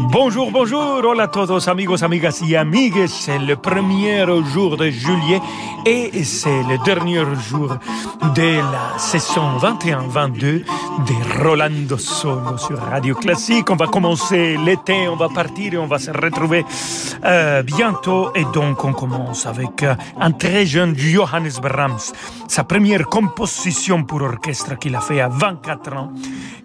Bonjour, bonjour, hola a todos amigos, amigas y amigues. C'est le premier jour de juillet et c'est le dernier jour de la saison 21-22 de Rolando Solo sur Radio Classique. On va commencer l'été, on va partir et on va se retrouver euh, bientôt. Et donc on commence avec euh, un très jeune Johannes Brahms, sa première composition pour orchestre qu'il a fait à 24 ans.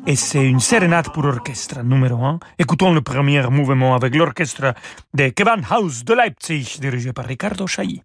Et c'est une sérénade pour orchestre numéro 1. Écoutons le premier mouvement avec l'orchestre de Gewandhaus de Leipzig dirigé par Ricardo Chailly.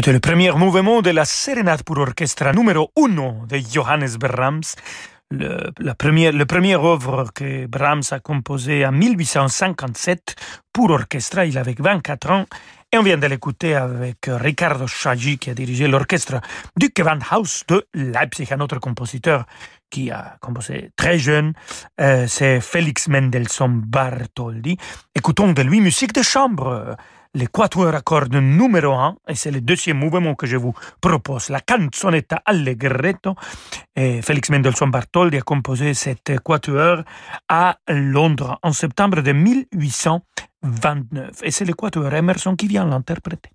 C'était le premier mouvement de la sérénade pour orchestre numéro 1 de Johannes Brahms, le, la première, le premier œuvre que Brahms a composé en 1857 pour orchestre. Il avait 24 ans et on vient de l'écouter avec Riccardo Schaggi qui a dirigé l'orchestre du Gewandhaus de Leipzig, un autre compositeur qui a composé très jeune, euh, c'est Félix Mendelssohn Bartholdy. Écoutons de lui musique de chambre les quatuors à cordes numéro 1, et c'est le deuxième mouvement que je vous propose, la canzonetta allegretto. Et Félix Mendelssohn Bartholdi a composé cette quatuor à Londres en septembre de 1829. Et c'est le quatuor Emerson qui vient l'interpréter.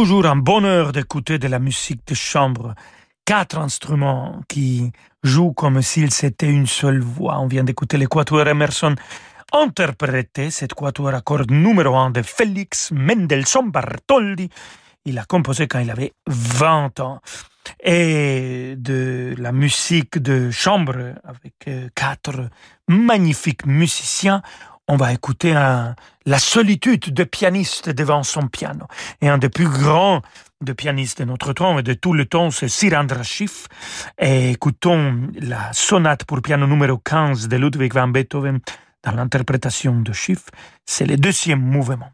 Toujours un bonheur d'écouter de la musique de chambre. Quatre instruments qui jouent comme s'ils étaient une seule voix. On vient d'écouter l'équateur Emerson interpréter cette quatuor à cordes numéro un de Félix Mendelssohn Bartholdy. Il a composé quand il avait 20 ans. Et de la musique de chambre avec euh, quatre magnifiques musiciens on va écouter la solitude de pianiste devant son piano. Et un des plus grands de pianistes de notre temps et de tout le temps, c'est Sir Schiff. Et écoutons la sonate pour piano numéro 15 de Ludwig van Beethoven dans l'interprétation de Schiff. C'est le deuxième mouvement.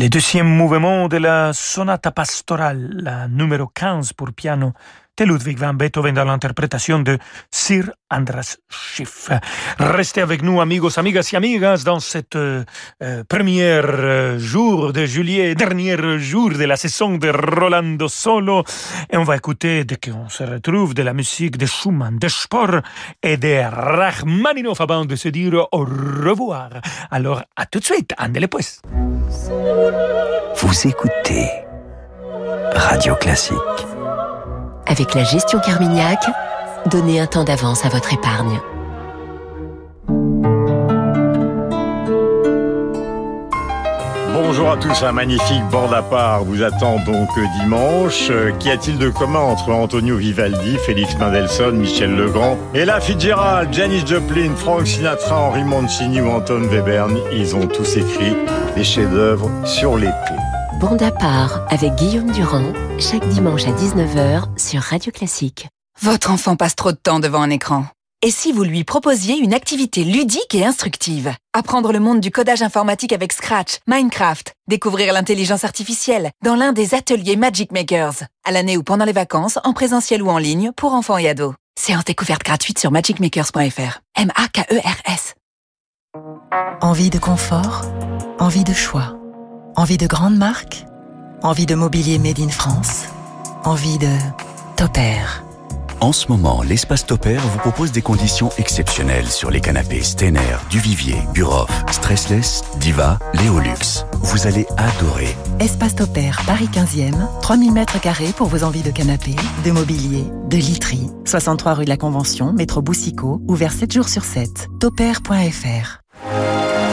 Le deuxième mouvement de la sonata pastorale, la numéro 15 pour piano de Ludwig van Beethoven dans l'interprétation de Sir Andras Schiff. Restez avec nous, amigos, amigas et amigas, dans cette euh, euh, premier euh, jour de juillet, dernier jour de la saison de Rolando Solo. Et on va écouter, dès qu'on se retrouve, de la musique de Schumann, de Spohr et de Rachmaninoff avant de se dire au revoir. Alors, à tout de suite, andele pues. Vous écoutez Radio Classique. Avec la gestion Carmignac, donnez un temps d'avance à votre épargne. Bonjour à tous, un magnifique bord à part vous attend donc dimanche. Qu'y a-t-il de commun entre Antonio Vivaldi, Félix Mendelssohn, Michel Legrand, Ella Fitzgerald, Janis Joplin, Frank Sinatra, Henri Mancini ou Anton Webern? Ils ont tous écrit des chefs-d'œuvre sur l'été. Bande à part avec Guillaume Durand, chaque dimanche à 19h sur Radio Classique. Votre enfant passe trop de temps devant un écran. Et si vous lui proposiez une activité ludique et instructive? Apprendre le monde du codage informatique avec Scratch, Minecraft, découvrir l'intelligence artificielle dans l'un des ateliers Magic Makers, à l'année ou pendant les vacances, en présentiel ou en ligne, pour enfants et ados. Séance découverte gratuite sur magicmakers.fr. M-A-K-E-R-S. Envie de confort Envie de choix Envie de grandes marques? Envie de mobilier made in France? Envie de Topair En ce moment, l'espace Topair vous propose des conditions exceptionnelles sur les canapés Stener, Duvivier, Buroff, Stressless, Diva, Léolux. Vous allez adorer. Espace Topair, Paris 15e, 3000 mètres carrés pour vos envies de canapé, de mobilier, de literie. 63 rue de la Convention, métro Boussicot, ouvert 7 jours sur 7. Topair.fr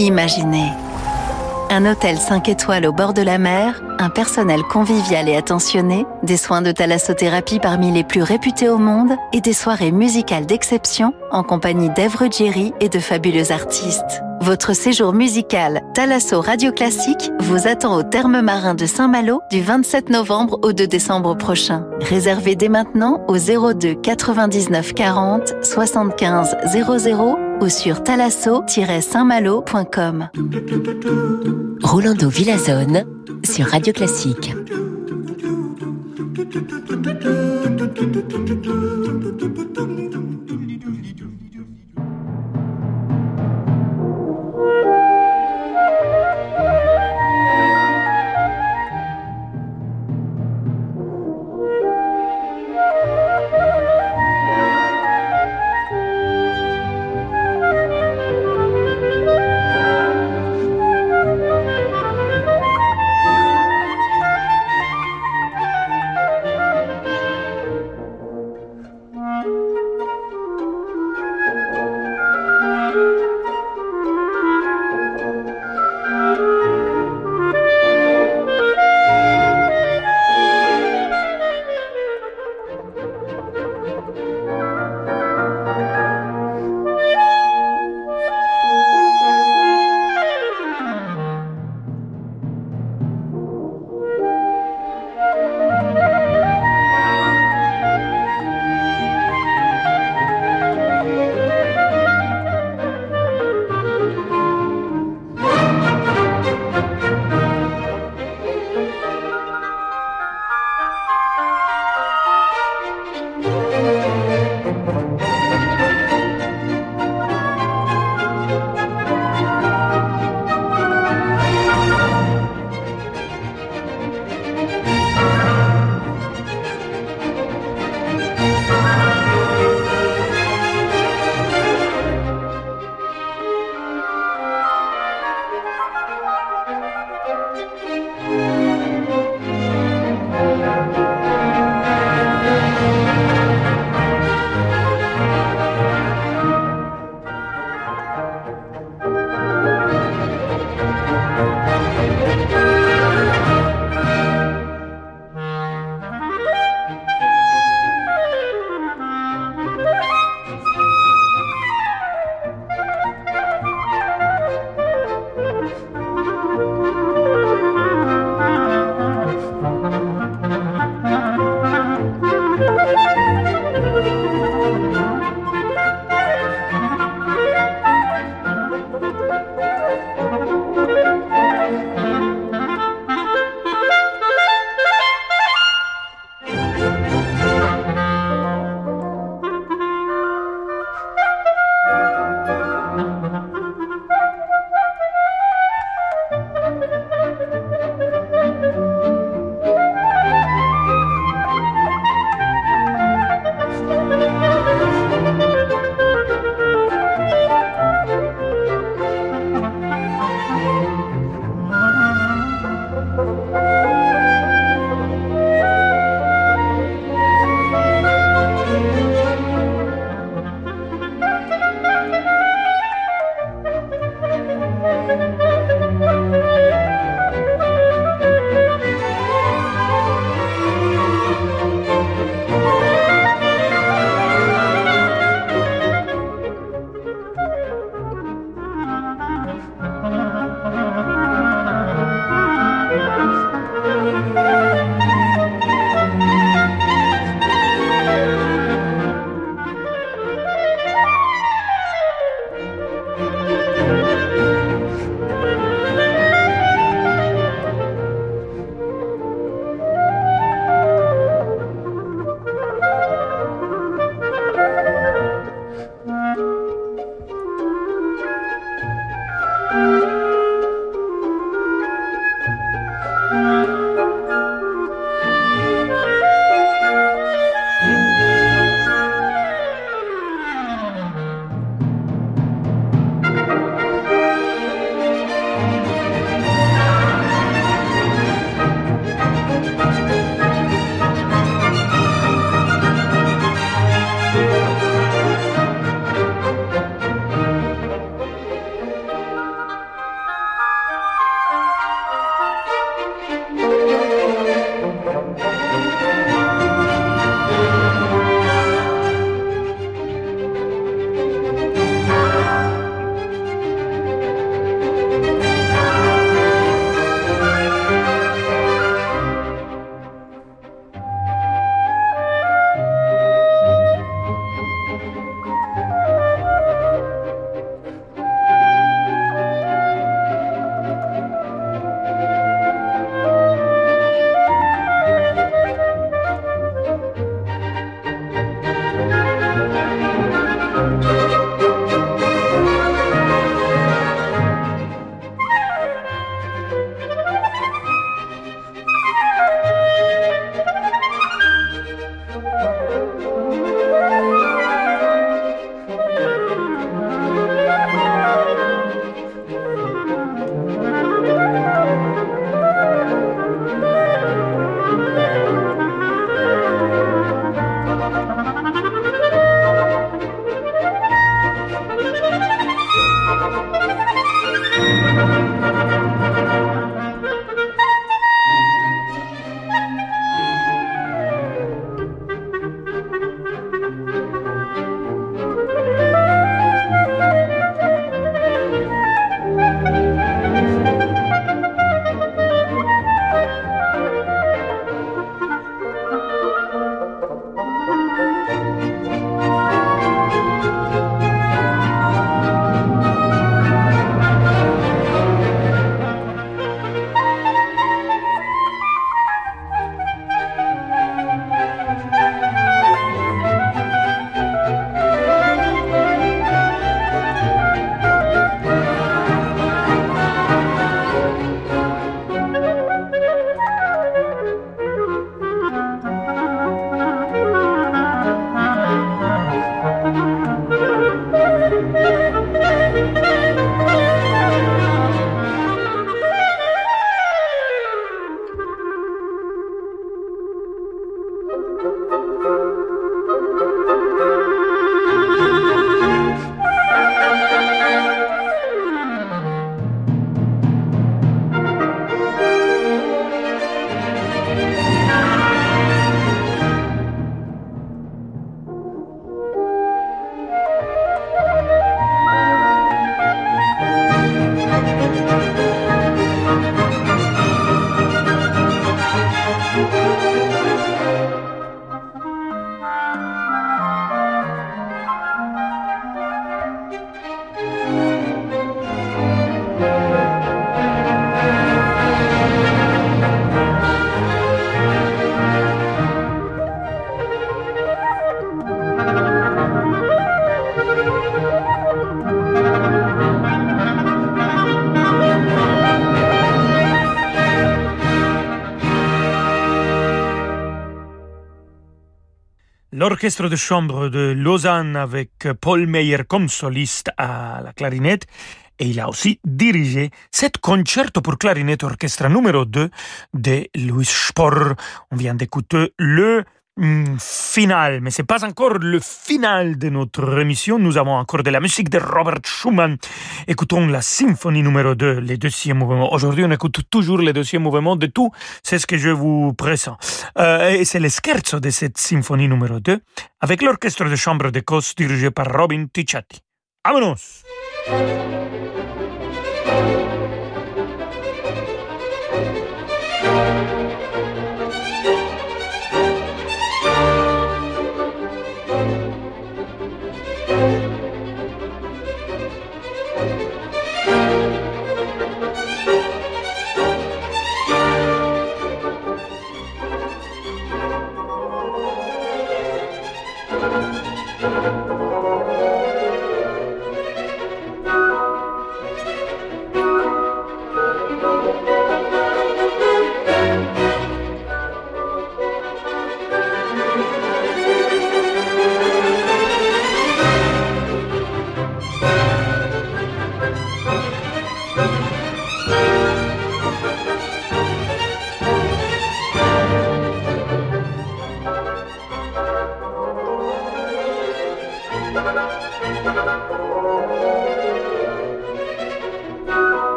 Imaginez un hôtel 5 étoiles au bord de la mer, un personnel convivial et attentionné, des soins de thalassothérapie parmi les plus réputés au monde et des soirées musicales d'exception en compagnie d'Ève Ruggieri et de fabuleux artistes. Votre séjour musical Thalasso Radio Classique vous attend au terme marin de Saint-Malo du 27 novembre au 2 décembre prochain. Réservez dès maintenant au 02 99 40 75 00 ou sur thalasso-saintmalo.com. Rolando Villazone sur Radio Classique. L'orchestre de chambre de Lausanne avec Paul Meyer comme soliste à la clarinette. Et il a aussi dirigé cet concerto pour clarinette orchestre numéro 2 de Louis Spohr. On vient d'écouter le final, mais c'est pas encore le final de notre émission. Nous avons encore de la musique de Robert Schumann. Écoutons la symphonie numéro 2, les deuxième mouvement. Aujourd'hui, on écoute toujours les deuxième mouvement de tout. C'est ce que je vous présente. Euh, et c'est le scherzo de cette symphonie numéro 2 avec l'orchestre de chambre d'Écosse dirigé par Robin Ticciati. Vámonos! Thank you.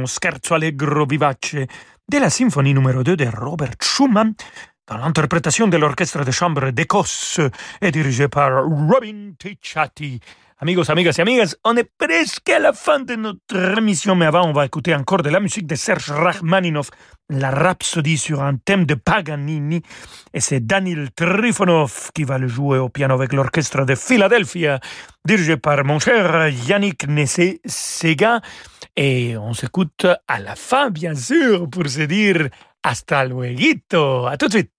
Mouvement Scherzo allegro vivace de la symphonie numéro 2 de Robert Schumann dans l'interprétation de l'orchestre de chambre d'Écosse et dirigé par Robin Ticciati. Amigos, amigas y amigas, on est presque à la fin de notre émission, mais avant, on va écouter encore de la musique de Serge Rachmaninov, la rhapsodie sur un thème de Paganini. Et c'est Daniel Trifonov qui va le jouer au piano avec l'orchestre de Philadelphia, dirigé par mon cher Yannick Nessé-Sega. Et on s'écoute à la fin, bien sûr, pour se dire hasta luego. À tout de suite.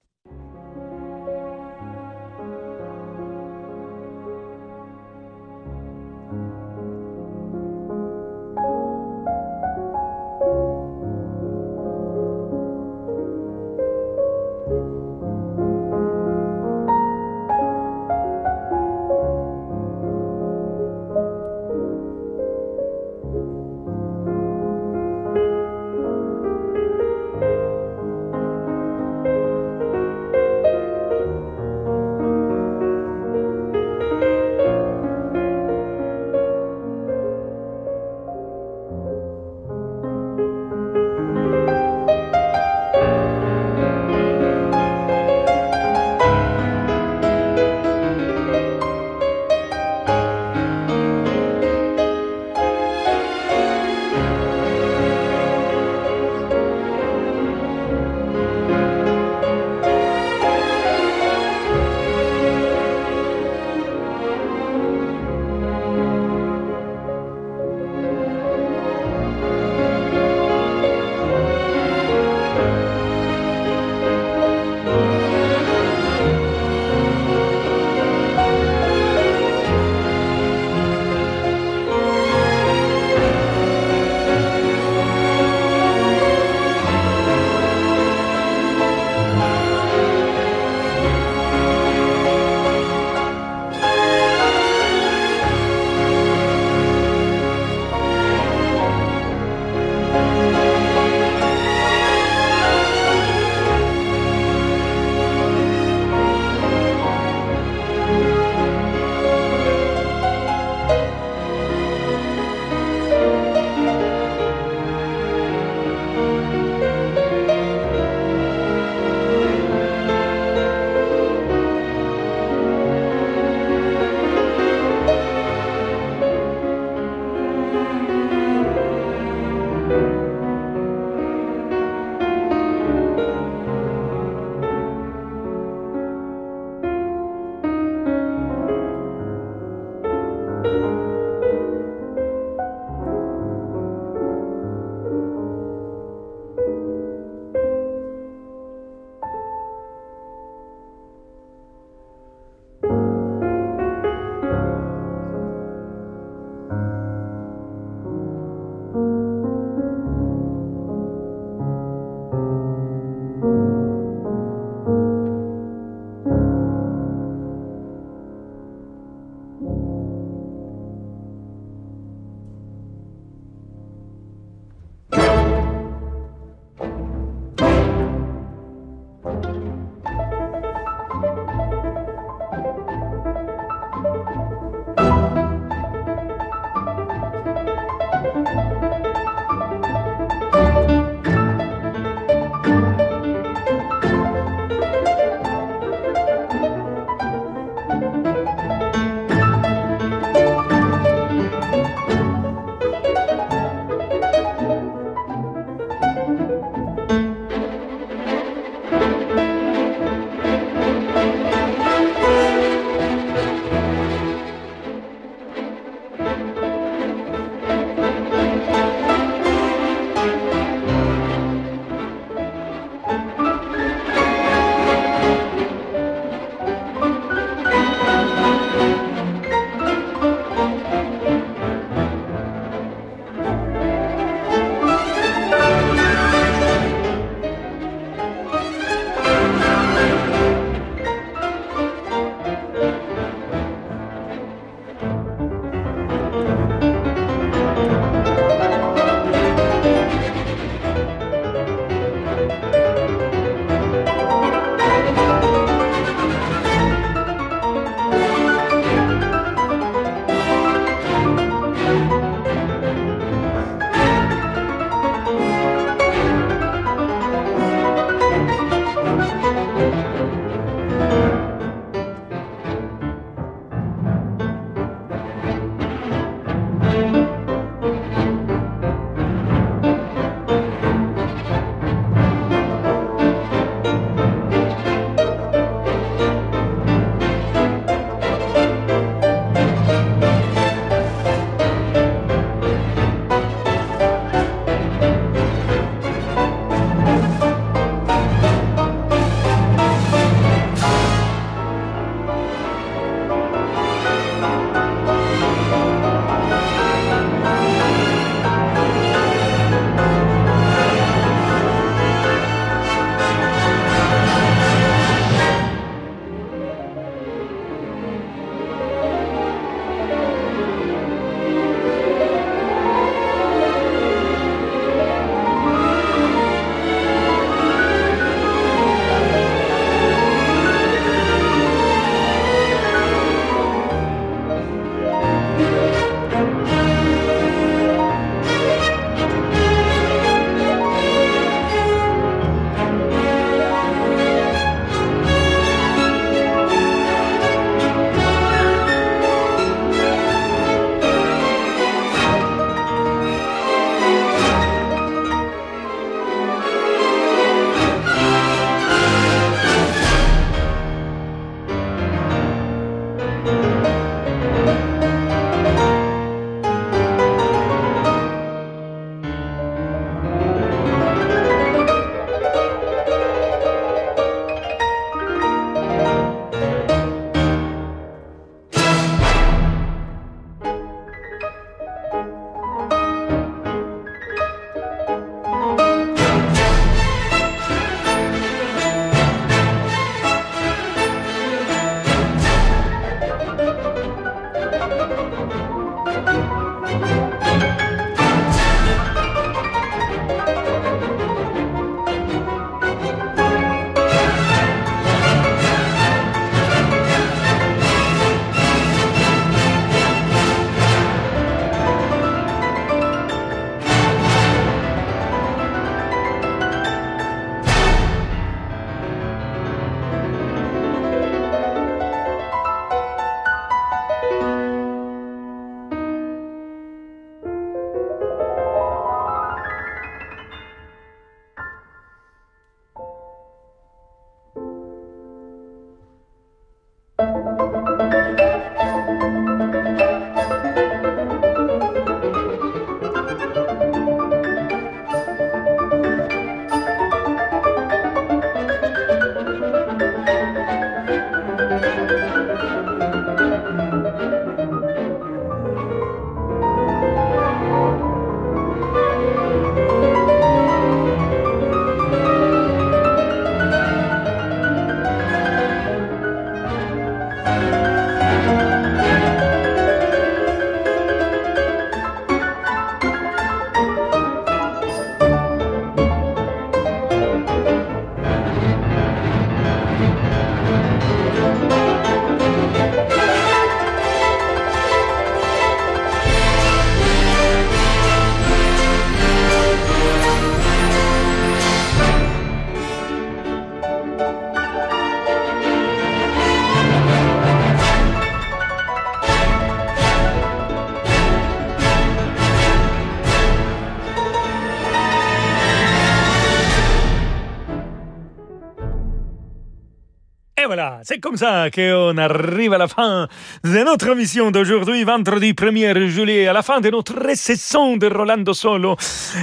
C'est comme ça qu'on arrive à la fin de notre émission d'aujourd'hui, vendredi 1er juillet, à la fin de notre saison de Rolando Solo.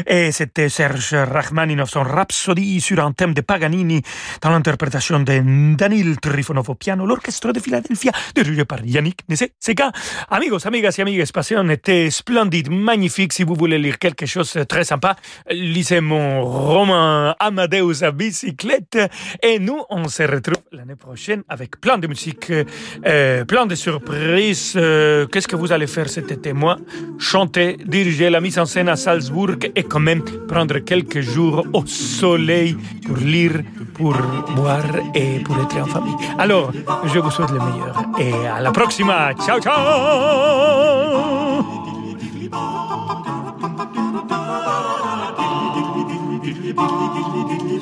Et c'était Serge Rachmaninov, son Rhapsody sur un thème de Paganini, dans l'interprétation de Danil Trifonov au piano, l'orchestre de Philadelphia, dirigé par Yannick Nese-Seka. Amigos, amigas et amigues, Passion était splendide, magnifique. Si vous voulez lire quelque chose de très sympa, lisez mon roman Amadeus à bicyclette. Et nous, on se retrouve l'année prochaine avec plein de musique, euh, plein de surprises. Euh, Qu'est-ce que vous allez faire cet été? Moi, chanter, diriger la mise en scène à Salzbourg et quand même prendre quelques jours au soleil pour lire, pour boire et pour être en famille. Alors, je vous souhaite le meilleur et à la prochaine. Ciao, ciao